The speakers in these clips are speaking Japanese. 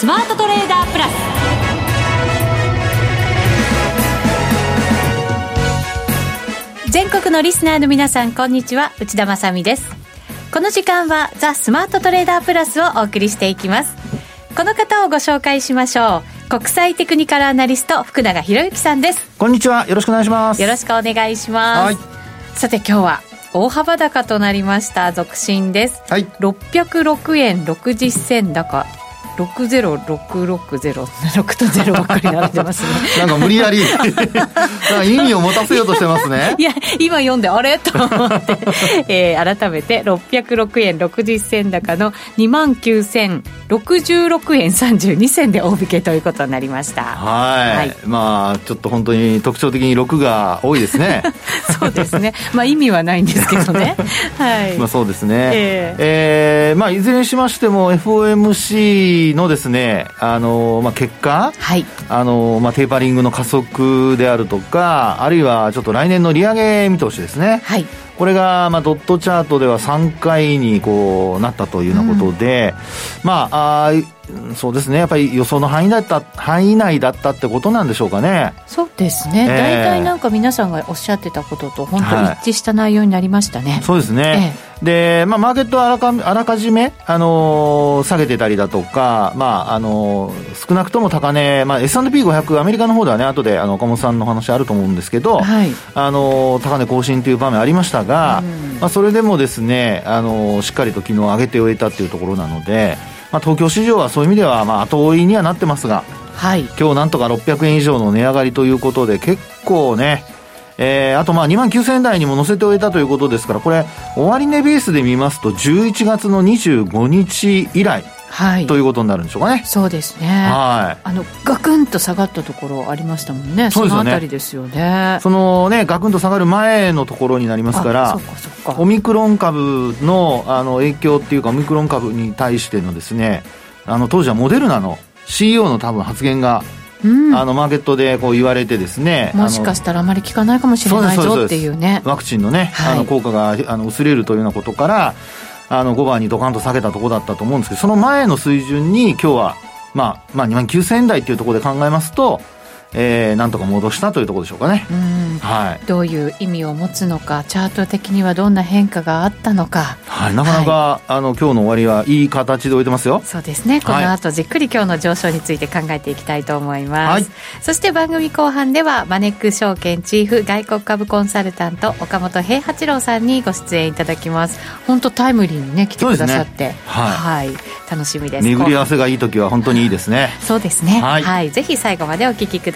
スマートトレーダープラス。全国のリスナーの皆さんこんにちは。内田まさです。この時間はザ・スマートトレーダープラスをお送りしていきます。この方をご紹介しましょう。国際テクニカルアナリスト福永博之さんです。こんにちは。よろしくお願いします。よろしくお願いします、さて今日は大幅高となりました続伸です、はい。606円60銭高60660 6と0ばっかり並んでますね。なんか無理やり。意味を持たせようとしてますね。いや今読んであれ？と思って、えー改めて606円60銭高の2万9066円32銭で大引けということになりました。はい。はい。まあちょっと本当に特徴的に6が多いですね。そうですね。まあ意味はないんですけどね。はい、まあそうですね。ええーまあいずれにしましても FOMC のですねあの、まあ、結果はい。あの、まあ、テーパリングの加速であるとかあるいはちょっと来年の利上げ見通しですね。はいこれが、まあ、ドットチャートでは3回にこうなったというようなことで、まああーそうですね。やっぱり予想の範囲だった範囲内だったってことなんでしょうかね。そうですね、ええ。大体なんか皆さんがおっしゃってたことと本当一致した内容になりましたね、そうですね、で、まあ、マーケットはあらかあらかじめ、あのー下げてたりだとか、まああのー少なくとも高値、まあ、S&P500 アメリカの方ではね後であの岡本さんの話あると思うんですけど、はい。あのー高値更新という場面ありましたが、うんまあ、それでもですね、あのーしっかりと昨日上げて終えたっていうところなので、まあ、東京市場はそういう意味では、まあ、後追いにはなってますがはい。今日なんとか600円以上の値上がりということで結構ねえーあとまあ2万9000円台にも乗せておいたということですからこれ終値ベースで見ますと11月の25日以来はい。ということになるんでしょうかね、そうですね。はい。あのガクンと下がったところありましたもんね。そのあたりですよね。そのねガクンと下がる前のところになりますからあそっかそっか。オミクロン株のあの影響っていうかオミクロン株に対してのですねあの当時はモデルナの CEO の多分発言が、うん。あのマーケットでこう言われてですねもしかしたらあまり効かないかもしれないぞっていうね。ワクチンのね、はい。あの効果があの薄れるというようなことからあの5番にドカンと下げたところだったと思うんですけどその前の水準に今日は、まあ、まあ2万9000円台っていうところで考えますと、えー、なんとか戻したというところでしょうかね、うん。はい、どういう意味を持つのかチャート的にはどんな変化があったのか。はい、なかなか、あの今日の終わりはいい形で終えてますよ。そうですね。こはい。の後じっくり今日の上昇について考えていきたいと思います、はい。そして番組後半ではマネック証券チーフ外国株コンサルタント岡本平八郎さんにご出演いただきます。本当タイムリーにね来てくださって、そうですねはい。楽しみです。巡り合わせがいい時は本当にいいですね。そうですね、は、はい。いぜひ最後までお聞きく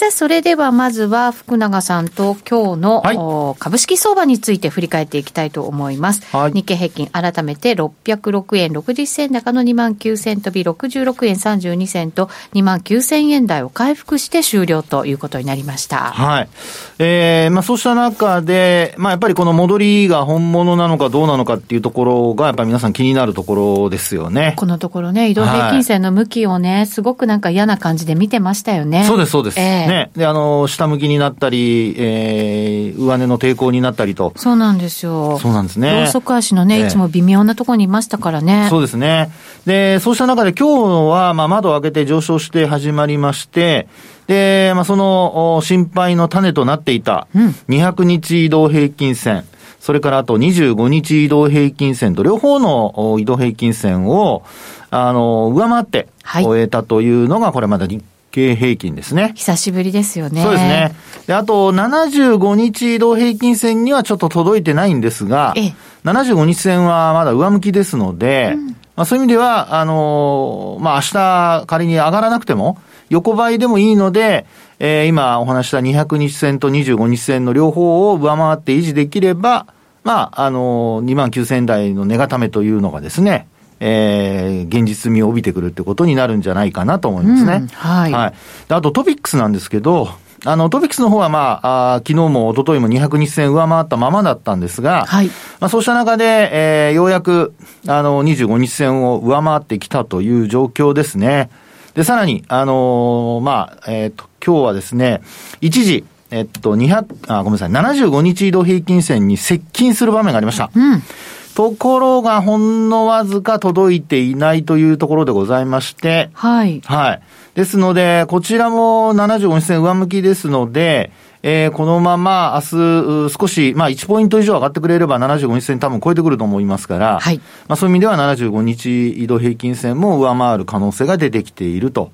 さあ、それではまずは福永さんと今日の、はいお株式相場について振り返っていきたいと思います。はい日経平均改めて606円60銭高の2万9000飛び66円32銭と2万9000円台を回復して終了ということになりました。はい。えー、まあそうした中で、まあやっぱりこの戻りが本物なのかどうなのかっていうところが、やっぱり皆さん気になるところですよね。このところね、移動平均線の向きをね、すごくなんか嫌な感じで見てましたよね。そうです、そうです。ええね。で、あの、下向きになったり、えー、上値の抵抗になったりと。そうなんですよ。そうなんですね。ローソク足のね、ええいつも微妙なところにいましたからね。そうですね。で、そうした中で今日は、まあ、窓を開けて上昇して始まりまして、で、まあ、その、お心配の種となっていたうん、200日移動平均線、それからあと25日移動平均線と両方のお移動平均線を、あの、上回ってはい終えたというのが、これまだ日経平均ですね。久しぶりですよね。そうですね。で、あと、75日移動平均線にはちょっと届いてないんですがええ、75日線はまだ上向きですので、まあ、そういう意味では、あのーまあ、明日仮に上がらなくても、横ばいでもいいので、えー今お話した200日線と25日線の両方を上回って維持できれば、まあ、あのー、2万9000台の値固めというのがですね、えー現実味を帯びてくるってことになるんじゃないかなと思いますね。うんはいであとトピックスなんですけど、あの、トピックスの方はまあ、あ昨日も一昨日も200日線上回ったままだったんですが、はい。まあそうした中で、えー、ようやく、あの、25日線を上回ってきたという状況ですね。で、さらに、あのー、まあ、えっ、ー、と、今日はですね、一時、えっと、200、あ、ごめんなさい、75日移動平均線に接近する場面がありました。うん。ところが、ほんのわずか届いていないというところでございまして。はい。はい。ですので、こちらも75日線上向きですので、えー、このまま明日、少し、まあ1ポイント以上上がってくれれば75日線多分超えてくると思いますから、はい。まあそういう意味では75日移動平均線も上回る可能性が出てきていると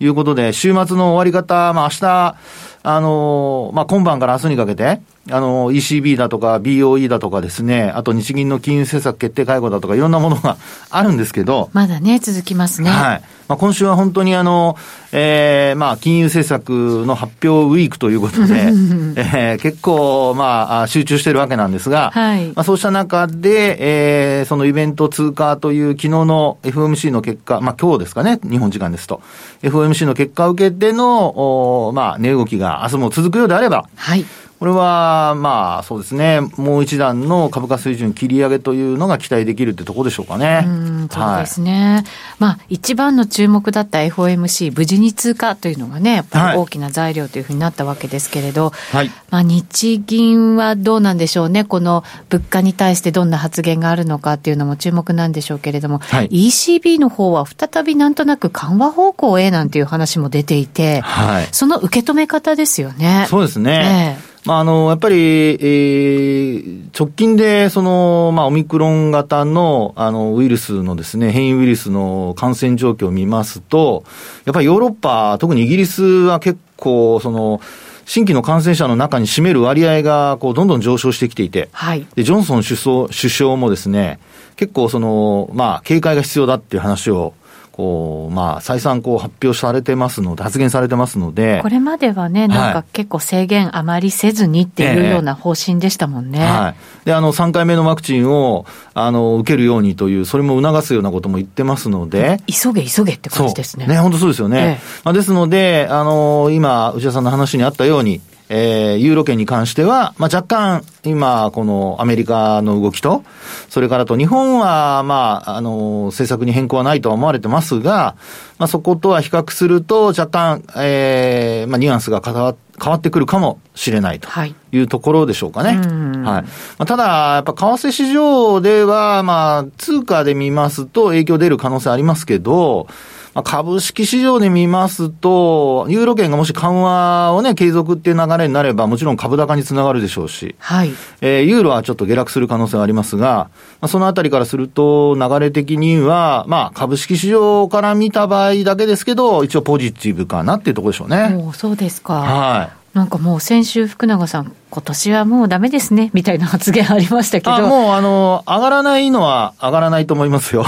いうことで、週末の終わり方、まあ明日、あの、まあ今晩から明日にかけて、あの、ECB だとか BOE だとかですね、あと日銀の金融政策決定会合だとかいろんなものが あるんですけど。まだね、続きますね。はい。まあ今週は本当にあの、ええー、まあ金融政策の発表ウィークということで、えー、結構まあ集中してるわけなんですが、はい。まあそうした中で、えー、そのイベント通過という昨日の FOMC の結果、まあ今日ですかね、日本時間ですと。FOMC の結果を受けての、おまあ値動きが明日も続くようであれば、はい。これは、まあ、そうですね。もう一段の株価水準切り上げというのが期待できるってとこでしょうかね。うん、そうですね。はい、まあ、一番の注目だった FOMC、無事に通過というのがね、やっぱり大きな材料というふうになったわけですけれど、はい。まあ、日銀はどうなんでしょうね。この物価に対してどんな発言があるのかっていうのも注目なんでしょうけれども、はい、ECB の方は再びなんとなく緩和方向へなんていう話も出ていて、はい。その受け止め方ですよね。そうですね。ええまあ、あの、やっぱり、えー、直近で、その、まあ、オミクロン型の、あの、ウイルスのですね、変異ウイルスの感染状況を見ますと、やっぱりヨーロッパ、特にイギリスは結構、その、新規の感染者の中に占める割合が、こう、どんどん上昇してきていて、はい。で、ジョンソン首相首相もですね、結構、その、まあ、警戒が必要だっていう話を、こう、まあ、再三こう発表されてますので、発言されてますので。これまではね、なんか結構制限あまりせずにっていうような方針でしたもんね。はい。で、あの、3回目のワクチンを、あの、受けるようにという、それも促すようなことも言ってますので。急げ急げって感じですね。ね、本当そうですよね。ええ、まあ、ですので、あの、今、内田さんの話にあったように、えー、ユーロ圏に関しては、まあ、若干、今、このアメリカの動きと、それからと日本は、まあ、あの、政策に変更はないとは思われてますが、まあ、そことは比較すると、若干、えー、まあ、ニュアンスが変わ変わってくるかもしれないというところでしょうかね。はい。まあ、ただ、やっぱ為替市場では、まあ、通貨で見ますと影響出る可能性ありますけど、まあ、株式市場で見ますと、ユーロ圏がもし緩和をね、継続っていう流れになれば、もちろん株高につながるでしょうし、はい。えー、ユーロはちょっと下落する可能性はありますが、まあ、そのあたりからすると、流れ的には、まあ、株式市場から見た場合だけですけど、一応ポジティブかなっていうところでしょうね。おそうですか。はい。なんかもう先週福永さん、今年はもうダメですね、みたいな発言ありましたけど。もうあの、上がらないのは上がらないと思いますよ。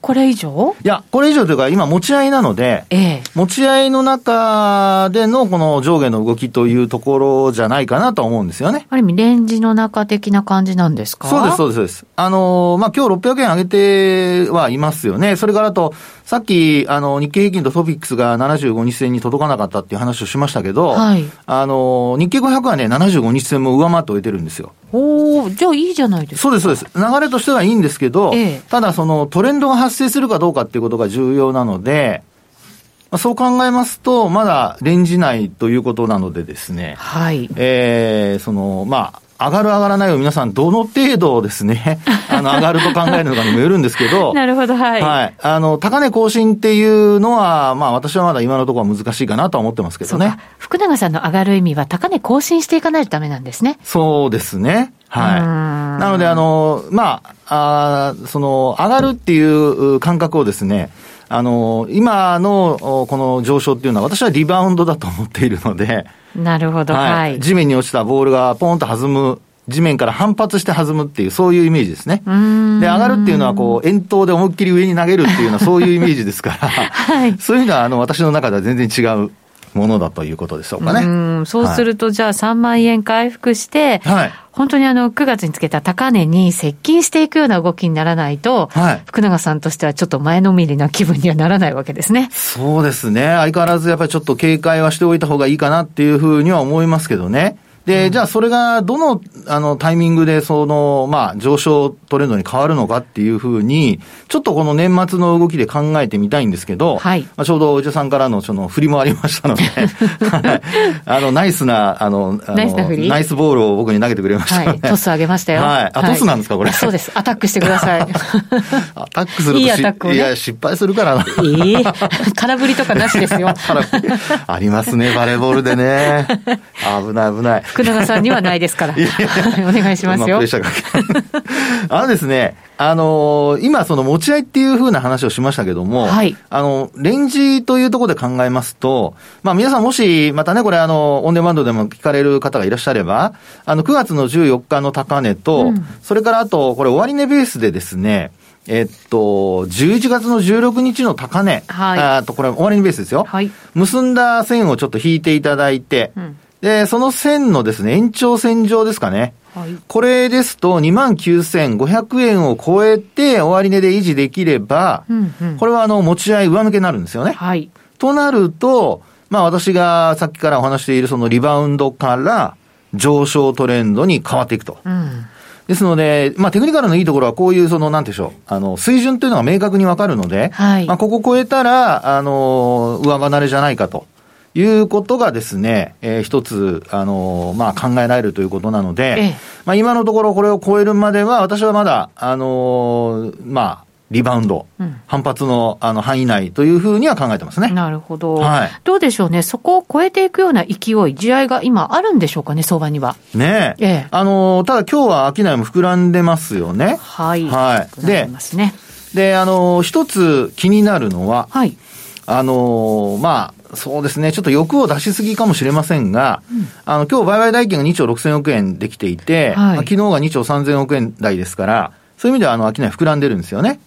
これ以上？いや、これ以上というか今持ち合いなので、ええ、持ち合いの中でのこの上下の動きというところじゃないかなと思うんですよね。ある意味、レンジの中的な感じなんですか？そうです、そうです、そうです。あの、まあ、今日600円上げてはいますよね。それからあと、さっき、あの、日経平均とトピックスが75日線に届かなかったっていう話をしましたけど、はい。あの、日経500はね、75日線も上回って終えてるんですよ。おおじゃあいいじゃないですか。そうです、そうです。流れとしてはいいんですけど、ええ、ただそのトレンドが発生するかどうかっていうことが重要なので、そう考えますと、まだレンジ内ということなのでですね、はい。えー、その、まあ、上がる上がらないを皆さんどの程度ですね、あの、上がると考えるのかにもよるんですけど、なるほど、はい。はい。あの、高値更新っていうのは、まあ私はまだ今のところは難しいかなとは思ってますけどね。福永さんの上がる意味は高値更新していかないとダメなんですね。そうですね。はい。なので、あの、まあ、あその、上がるっていう感覚をですね、あの、今のこの上昇っていうのは私はリバウンドだと思っているので、なるほど、はい。地面に落ちたボールがポーンと弾む。地面から反発して弾むっていう、そういうイメージですね。で、上がるっていうのは、こう、円筒で思いっきり上に投げるっていうような、そういうイメージですから、はい、そういうのは、あの、私の中では全然違うものだということでしょうかね。うそうすると、じゃあ3万円回復して、はい、本当にあの、9月につけた高値に接近していくような動きにならないと、はい福永さんとしてはちょっと前のめりな気分にはならないわけですね。そうですね。相変わらずやっぱりちょっと警戒はしておいた方がいいかなっていうふうには思いますけどね。で、じゃあそれがどの、あの、タイミングでその、まあ、上昇トレンドに変わるのかっていうふうに、ちょっとこの年末の動きで考えてみたいんですけど、はいまあ、ちょうどおじさんからのその振りもありましたので、はいあの、ナイスな、あの、あのナイスな振りナイスボールを僕に投げてくれましたので、はい。トス上げましたよ。はいあトスなんですかこれ？そうです。アタックしてください。アタックするとしいいアタックをねいや、失敗するからな。ええ 空振りとかなしですよ。ありますね、バレーボールでね。危ない危ない。福永さんにはないですから。はい お願いしますよ。あのですね、あのー今その持ち合いっていう風な話をしましたけども、はい。あの、レンジというところで考えますと、まあ皆さんもし、またね、これあの、オンデマンドでも聞かれる方がいらっしゃれば、あの、9月の14日の高値と、うん。それからあと、これ終値ベースでですね、えっと、11月の16日の高値、はい。あとこれ終値ベースですよ。はい。結んだ線をちょっと引いていただいて、うんで、その線のですね、延長線上ですかね。はい。これですと29,500円を超えて終値で維持できれば、うんうん。これはあの持ち合い上抜けになるんですよね。はい。となると、まあ私がさっきからお話しているそのリバウンドから上昇トレンドに変わっていくと。うん。ですので、まあテクニカルのいいところはこういうその、なんでしょう、あの、水準というのが明確にわかるので、はいまあここ超えたら、あの、上離れじゃないかと。いうことがですね、えー一つ、あのまあ、考えられるということなので、ええまあ、今のところこれを超えるまでは、私はまだ、あのまあ、リバウンド、うん反発のあの範囲内というふうには考えてますね。なるほど。はいどうでしょうね。そこを超えていくような勢い、地合いが今あるんでしょうかね、相場には。ねえ。ええあのただ今日は商いも膨らんでますよね。はい。はいでますね。で、あの一つ気になるのは、はい。あのまあ、そうですね、ちょっと欲を出しすぎかもしれませんが、あの、今日売買代金が2兆6000億円できていて、はいまあ昨日が2兆3000億円台ですから、そういう意味では、あの、商い膨らんでるんですよね。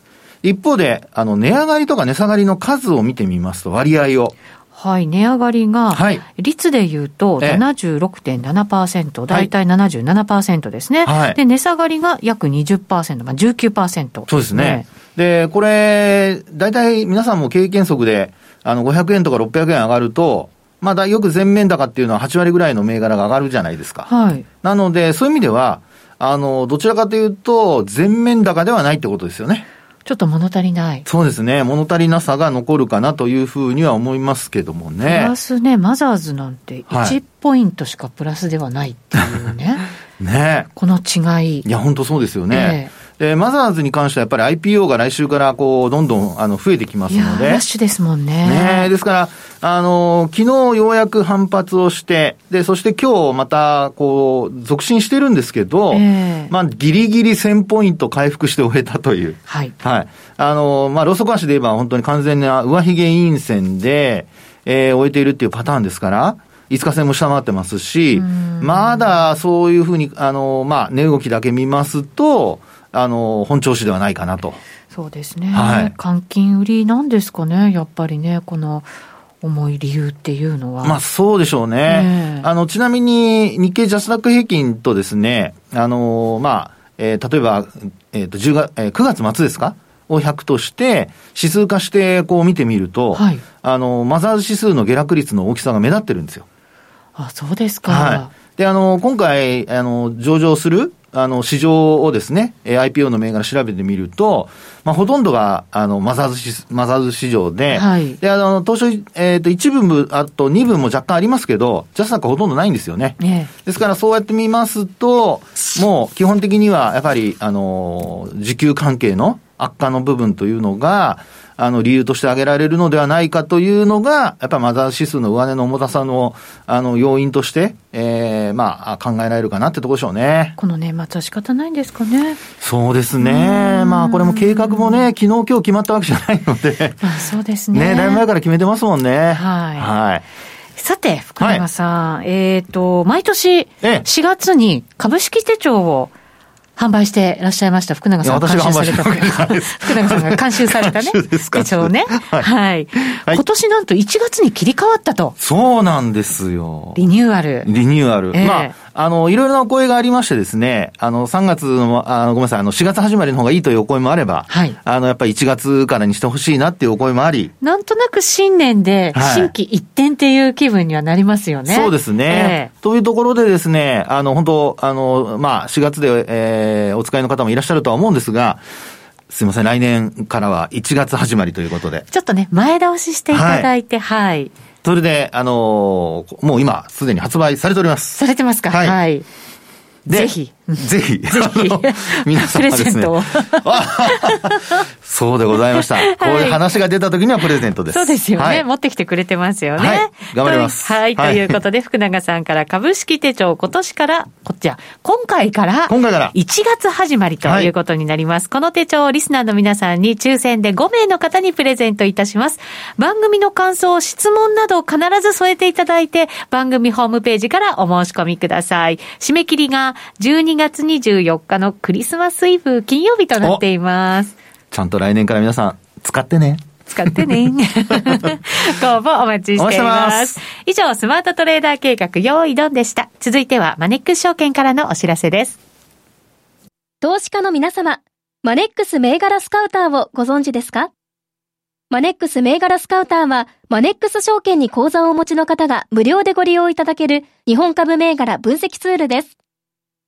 一方で、あの、値上がりとか値下がりの数を見てみますと、割合を。はい。値上がりが、はい率で言うとええ76.7%、大体77%ですね。はいで、値下がりが約20%、まあ19%、そうですね。で、これ、大体皆さんも経験則で、あの、500円とか600円上がると、まあだ、よく全面高っていうのは8割ぐらいの銘柄が上がるじゃないですか。はい。なので、そういう意味では、あの、どちらかというと、全面高ではないってことですよね。ちょっと物足りない。そうですね。物足りなさが残るかなというふうには思いますけどもプねラ。スね、マザーズなんてはい1ポイントしかプラスではないっていうね。ねこの違い。いや、本当そうですよね。で、マザーズに関してはやっぱり IPO が来週からこう、どんどんあの増えてきますいやー、のでラッ。シュですもんね。ねえですから、あの昨日ようやく反発をして、で、そして今日また、こう、続伸してるんですけど、ええまあ、ギリギリ1000ポイント回復して終えたという。はい。はい。あのまあ、ローソク足で言えば本当に完全な上髭陰線で、えー終えているっていうパターンですから、5日線も下回ってますしうん、まだそういうふうに、あのまあ、値動きだけ見ますと、あの本調子ではないかなと。そうですね。はい換金売りなんですかね、やっぱりね、この重い理由っていうのは。まあそうでしょうね。ええあの、ちなみに日経ジャスダック平均とですね、あの、まあ、えー例えば、えっ、と、10月、えー9月末ですか？を100として、指数化してこう見てみると、はいあの、マザーズ指数の下落率の大きさが目立ってるんですよ。あ、そうですか。はい。で、あの、今回、あの、上場する、あの、市場をですね、えー IPO の銘柄調べてみると、まあ、ほとんどが、あの、マザーズ市、マザーズ市場で、はいで、あの、当初、えっ、と、一部分、あと二分も若干ありますけど、ジャスダックはほとんどないんですよね。ねですから、そうやって見ますと、もう、基本的には、やっぱり、あの、需給関係の悪化の部分というのが、あの、理由として挙げられるのではないかというのが、やっぱりマザーズ指数の上値の重たさの、あの、要因として、ええまあ、考えられるかなってところでしょうね。この年末は仕方ないんですかね。そうですね。まあ、これも計画もね、昨日今日決まったわけじゃないので、まあそうですね。ね、だいぶ前から決めてますもんね。はいはい。さて、福永さん、えっ、と、毎年え4月に株式手帳を販売していらっしゃいました福永さんが監修された福永さんが監修されたね手帳をね。はいはい。はい今年なんと1月に切り替わったと。そうなんですよ。リニューアル。リニューアル。ええまあ、あの、いろいろなお声がありましてですね、あの、3月の、あの、ごめんなさい、あの、4月始まりの方がいいというお声もあれば、はい。あの、やっぱり1月からにしてほしいなっていうお声もあり。なんとなく新年で、新規一点っていう気分にはなりますよね。はい、そうですね、えー。というところでですね、あの、本当あの、まあ、4月で、えー、お使いの方もいらっしゃるとは思うんですが、すいません、来年からは1月始まりということで。ちょっとね、前倒ししていただいて、はい、はいそれで、あのー、もう今、すでに発売されております。されてますか？はい。はい、ぜひ。ぜひ。ぜひ。皆様ですね。そうでございました。こういう話が出た時にはプレゼントです。そうですよね。持ってきてくれてますよね。頑張ります。はい。ということで、福永さんから株式手帳、今年から、こっちは、今回から、今回から、1月始まりということになります。この手帳をリスナーの皆さんに抽選で5名の方にプレゼントいたします。番組の感想、質問など必ず添えていただいて、番組ホームページからお申し込みください。締め切りが12月24 4日のクリスマスイブ金曜日となっています。ちゃんと来年から皆さん使ってね。使ってね。ご応募お待ちしています。ます以上、スマートトレーダー計画、用意ドンでした。続いては、マネックス証券からのお知らせです。投資家の皆様、マネックス銘柄スカウターをご存知ですか？マネックス銘柄スカウターは、マネックス証券に口座をお持ちの方が無料でご利用いただける日本株銘柄分析ツールです。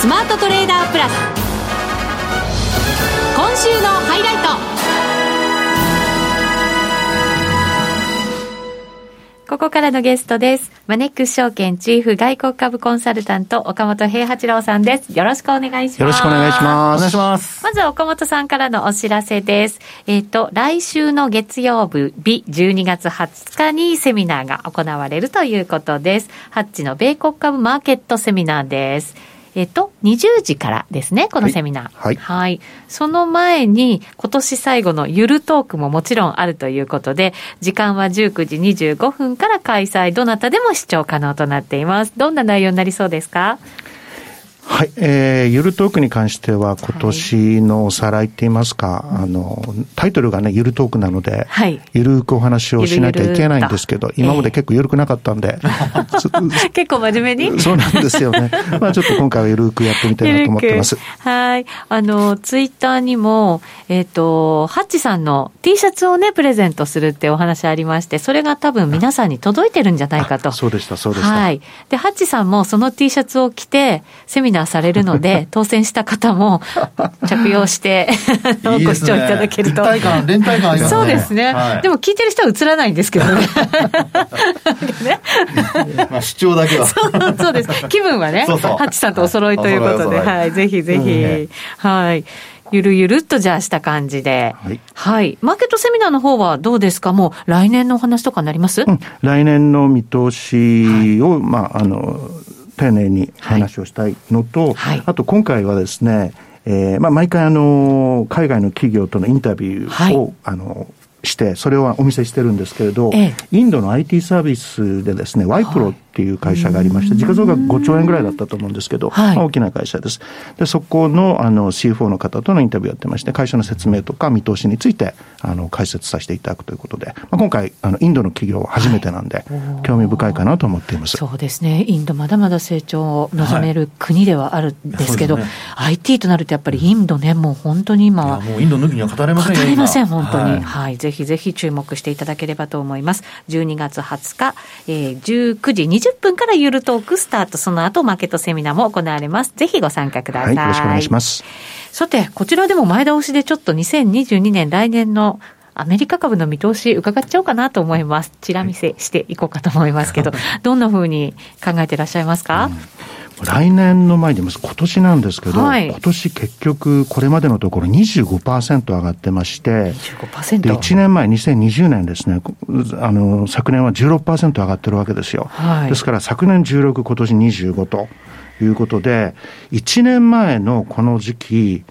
スマートトレーダープラス今週のハイライトここからのゲストです。マネックス証券チーフ外国株コンサルタント岡本平八郎さんです。よろしくお願いします。よろしくお願いします。お願いします。まず岡本さんからのお知らせです。えっ、ー、と、来週の月曜日、12月20日にセミナーが行われるということです。ハッチの米国株マーケットセミナーです。えっと、20時からですね、このセミナー。はい。はい。その前に、今年最後のゆるトークももちろんあるということで、時間は19時25分から開催、どなたでも視聴可能となっています。どんな内容になりそうですか？はい、えー、ゆるトークに関しては、今年のおさらいって言いますか、はい、あの、タイトルがね、ゆるトークなので、はい、ゆるくお話をしなきゃいけないんですけど、今まで結構ゆるくなかったんで。えー、結構真面目に？そうなんですよね。まあちょっと今回はゆるくやってみたいなと思ってます。はい。あの、ツイッターにも、えっ、ー、と、ハッチさんの T シャツをね、プレゼントするってお話ありまして、それが多分皆さんに届いてるんじゃないかと。そうでした、そうでした。はい。で、ハッチさんもその T シャツを着て、セミナーされるので、当選した方も着用してご視聴いただけると。連帯感、連帯感ありますね。そうですね。はい、でも聞いてる人は映らないんですけどね。ねまあ主張だけはそう。そうです。気分はね、そうそうハッチさんとお揃いということで、はい、ぜひぜひ、はい。ゆるゆるっとじゃあした感じで。はい。はい。マーケットセミナーの方はどうですか？もう来年のお話とかになります、うん、来年の見通しを、はい、まあ、あの、丁寧に話をしたいのと、はい、あと今回はですね、えーまあ、毎回あの海外の企業とのインタビューを、はい、あのして、それをお見せしてるんですけれど、ええ、インドの IT サービスでですね、ワイプロっていう会社がありまして、時価総額5兆円ぐらいだったと思うんですけど、はい、まあ、大きな会社です。で、そこのあの CFO の方とのインタビューやってまして、会社の説明とか見通しについてあの解説させていただくということで、まあ、今回、あのインドの企業は初めてなんで、はい、興味深いかなと思っています。そうですね。インドまだまだ成長を望める国ではあるんですけど、はいね、IT となるとやっぱりインドね、もう本当に今は。もうインド抜きには語れませんよ語れません、本当に。はい、ぜひぜひ注目していただければと思います。12月20日、えー、19時20分からゆるトークスタート、その後マーケットセミナーも行われます。ぜひご参加ください。はい、よろしくお願いします。さて、こちらでも前倒しでちょっと2022年来年のアメリカ株の見通し伺っちゃおうかなと思います。チラ見せしていこうかと思いますけど、どんなふうに考えていらっしゃいますか、うん。来年の前に今年なんですけど、はい、今年結局これまでのところ25%上がってまして、25%で1年前、2020年ですね、あの昨年は16%上がってるわけですよ。はい、ですから昨年16、今年25ということで、1年前のこの時期、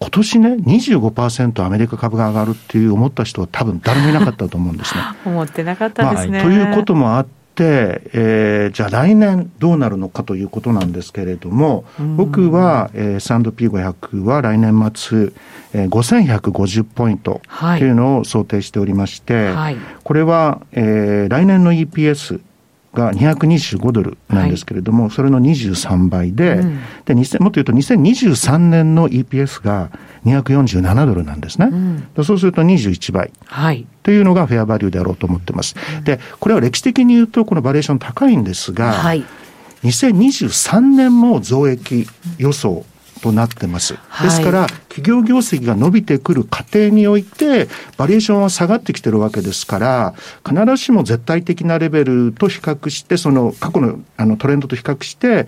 今年ね、25%アメリカ株が上がるっていう思った人は多分誰もいなかったと思うんですね。思ってなかったですね。まあ、ということもあって、えー、じゃあ来年どうなるのかということなんですけれども、僕は、えー、S&P500 は来年末、えー、5150ポイントというのを想定しておりまして、はい、これは、えー、来年の EPS が225ドルなんですけれども、はい、それの23倍で、うん、でもっと言うと2023年の EPS が247ドルなんですね。うん、そうすると21倍。はい。というのがフェアバリューであろうと思ってます。うん、で、これは歴史的に言うと、このバリエーション高いんですが、はい。2023年も増益予想となってます。ですから、企業業績が伸びてくる過程において、バリエーションは下がってきてるわけですから、必ずしも絶対的なレベルと比較して、その過去のあのトレンドと比較して、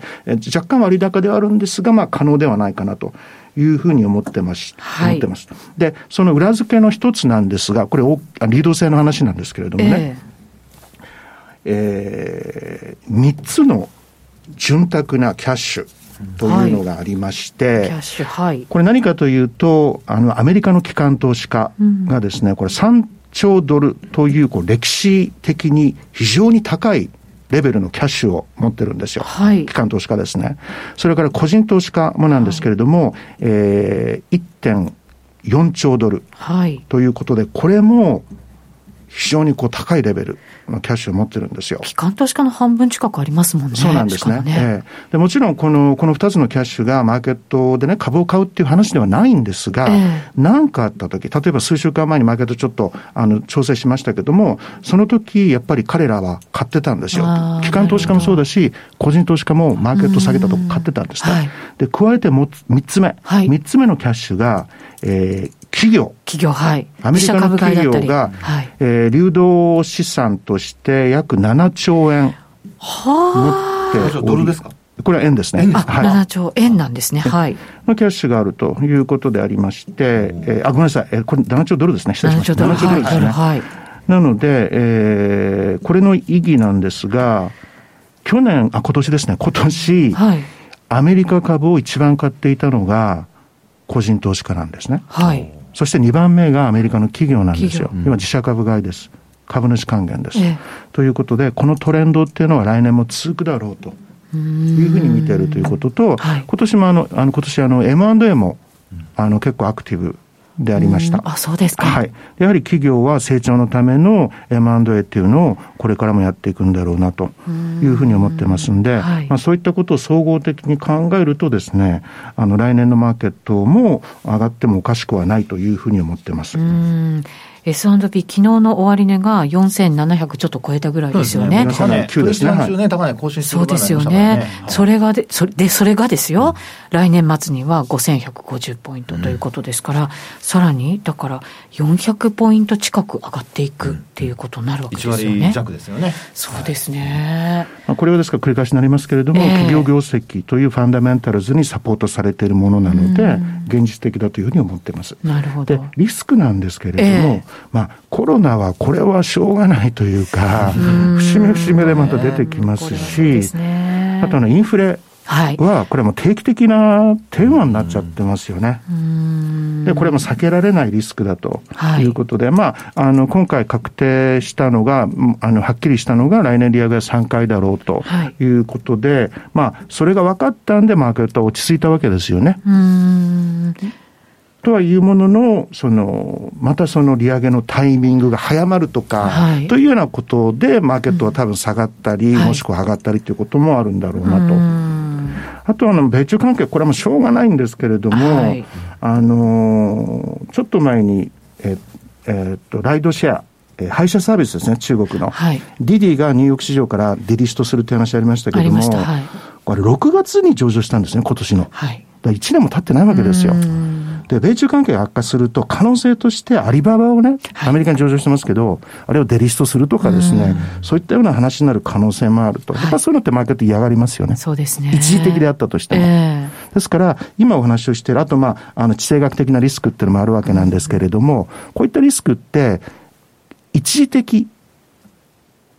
若干割高ではあるんですが、まあ可能ではないかなと。いうふうに思ってます。はい、思ってます。で、その裏付けの一つなんですが、これ、リード性の話なんですけれどもね、えー、えー、3つの潤沢なキャッシュ。というのがありまして、はい、キャッシュ、はい、これ何かというと、あの、アメリカの機関投資家がですね、うん、これ3兆ドルという、こう、歴史的に非常に高いレベルのキャッシュを持ってるんですよ。はい、機関投資家ですね。それから個人投資家もなんですけれども、はい、えー、1.4兆ドルということで、これも非常にこう高いレベルのキャッシュを持ってるんですよ。機関投資家の半分近くありますもんね。そうなんですね。ねえー、でもちろんこの、この2つのキャッシュがマーケットでね、株を買うっていう話ではないんですが、何、えー、かあった時、例えば数週間前にマーケットちょっと、あの、調整しましたけども、その時、やっぱり彼らは買ってたんですよ。機関投資家もそうだし、個人投資家もマーケット下げたとこ買ってたんですね。はい、で、加えても3つ目、はい、3つ目のキャッシュが、えー、企業。企業、はい。アメリカの企業が、はい、えー、流動資産として約7兆円持ってドルですか？これは円ですね。あ、はい、7兆円なんですね。はい。のキャッシュがあるということでありまして、えー、あ、ごめんなさい。えー、これ7兆ドルですね。失礼しました。7兆ドルですね。はい。なので、えー、これの意義なんですが、去年、あ、今年ですね。今年、はい、アメリカ株を一番買っていたのが、個人投資家なんですね。はい。そして2番目がアメリカの企業なんですよ。今自社株買いです。株主還元です。えということで、このトレンドっていうのは来年も続くだろうというふうに見ているということと、はい、今年もあの、あの今年あの M&A もあの結構アクティブでありました。あ、そうですか。はい。やはり企業は成長のための M&A っていうのをこれからもやっていくんだろうなというふうに思ってますんで、はい、まあそういったことを総合的に考えるとですね、あの来年のマーケットも上がってもおかしくはないというふうに思ってます。S&P 昨日の終値が4700ちょっと超えたぐらいですよね。高値、急ですね。高値更新そうですよね。それがで、それで、それがですよ、来年末には5150ポイントということですから、さらに、だから400ポイント近く上がっていくっていうことになるわけですよね。1割弱ですよね。そうですね。これはですから繰り返しになりますけれども、企業業績というファンダメンタルズにサポートされているものなので、現実的だというふうに思っています。なるほど。で、リスクなんですけれども、まあ、コロナはこれはしょうがないというか、節目節目でまた出てきますし、あとインフレ。は、これも定期的なテーマになっちゃってますよね。で、これも避けられないリスクだということで、はい、まあ、あの、今回確定したのが、あの、はっきりしたのが来年利上げは3回だろうということで、はい、まあ、それが分かったんで、マーケットは落ち着いたわけですよね。とはいうものの、その、またその利上げのタイミングが早まるとか、はい、というようなことで、マーケットは多分下がったり、うん、もしくは上がったりということもあるんだろうなと。あとあの、米中関係、これはもうしょうがないんですけれども、はい、あの、ちょっと前に、え、えー、っと、ライドシェア、え配車サービスですね、中国の。はい、ディディがニューヨーク市場からデリストするって話ありましたけども、はい、これ6月に上場したんですね、今年の。はい、1年も経ってないわけですよ。で、米中関係が悪化すると、可能性としてアリババをね、アメリカに上場してますけど、あれをデリストするとかですね、そういったような話になる可能性もあると。やっぱそういうのってマーケット嫌がりますよね。そうですね。一時的であったとしても。えー、ですから、今お話をしている、あと、まあ、あの、地政学的なリスクっていうのもあるわけなんですけれども、こういったリスクって、一時的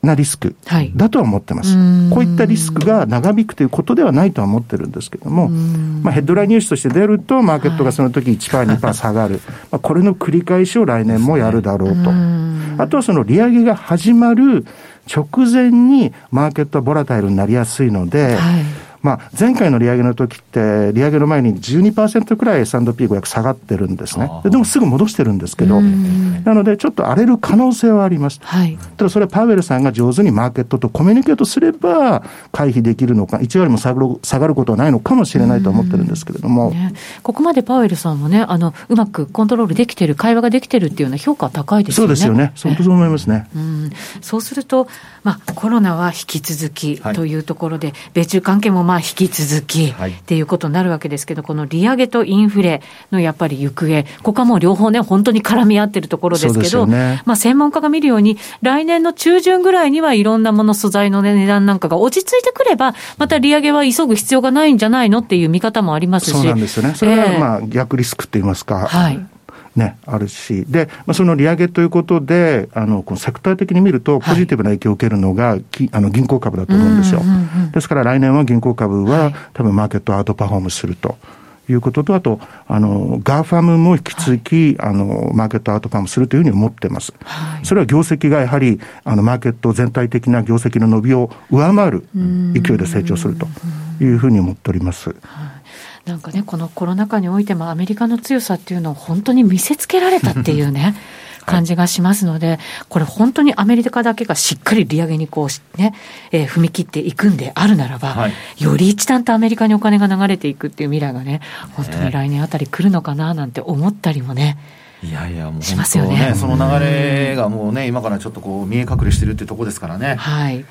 なリスクだとは思ってます、はい、こういったリスクが長引くということではないとは思ってるんですけども、まあ、ヘッドラインニュースとして出ると、マーケットがその時1%、2%下がる、まあ、これの繰り返しを来年もやるだろうと。あとはその利上げが始まる直前にマーケットはボラタイルになりやすいので、はいまあ、前回の利上げの時って、利上げの前に12%くらい S&P500 下がってるんですね。でもすぐ戻してるんですけど、なのでちょっと荒れる可能性はあります。はい、ただそれはパウエルさんが上手にマーケットとコミュニケートすれば回避できるのか、1割も下がる下がることはないのかもしれないと思ってるんですけれども。ね、ここまでパウエルさんもね、あの、うまくコントロールできてる、会話ができてるっていうような評価は高いですよね。そうですよね。本当そう思いますね。うん、そうすると、まあ、コロナは引き続きというところで、はい、米中関係もまあ引き続きっていうことになるわけですけど、この利上げとインフレのやっぱり行方、ここはもう両方ね、本当に絡み合ってるところですけど、ね、まあ、専門家が見るように、来年の中旬ぐらいにはいろんなもの、素材の、値段なんかが落ち着いてくれば、また利上げは急ぐ必要がないんじゃないのっていう見方もありますし。そうなんですよね。それはまあ逆リスクって言いますか。はい。ね、あるし、で、まあ、その利上げということで、あの、このセクター的に見ると、ポジティブな影響を受けるのが、はい、あの銀行株だと思うんですよ。ですから来年は銀行株は、はい、多分マーケットアウトパフォームすると。いうことと、あと、あの、 GAFAMも引き続き、はい、あの、マーケットアウトパフォームするというふうに思ってます。はい、それは業績がやはり、あの、マーケット全体的な業績の伸びを上回る勢いで成長するというふうに思っております。なんかね、このコロナ禍においてもアメリカの強さっていうのを本当に見せつけられたっていうね、感じがしますので、これ本当にアメリカだけがしっかり利上げにこうね、えー、踏み切っていくんであるならば、はい、より一段とアメリカにお金が流れていくっていう未来がね、本当に来年あたり来るのかななんて思ったりもね。いやいや、もうしますよね。その流れがもうね、今からちょっとこう見え隠れしてるっていうところですからね。はい。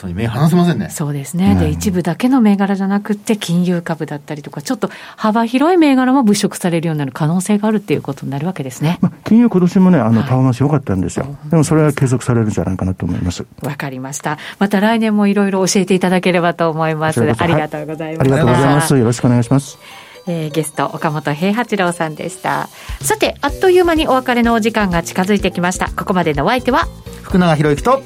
当に目離せませんね。そうですね。で、一部だけの銘柄じゃなくて、金融株だったりとか、ちょっと幅広い銘柄も物色されるようになる可能性があるっていうことになるわけですね。まあ、金融今年もね、あの、パフォーマンス良かったんですよ。はい、でもそれは継続されるんじゃないかなと思います。わかりました。また来年もいろいろ教えていただければと思います。ありがとうございます。ありがとうございます。よろしくお願いします。えー、ゲスト岡本平八郎さんでした。さてあっという間にお別れのお時間が近づいてきました。ここまでのお相手は福永博之と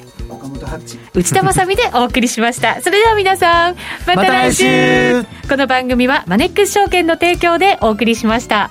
内田まさでお送りしました。それでは皆さんまた来週。ま、この番組はマネックス証券の提供でお送りしました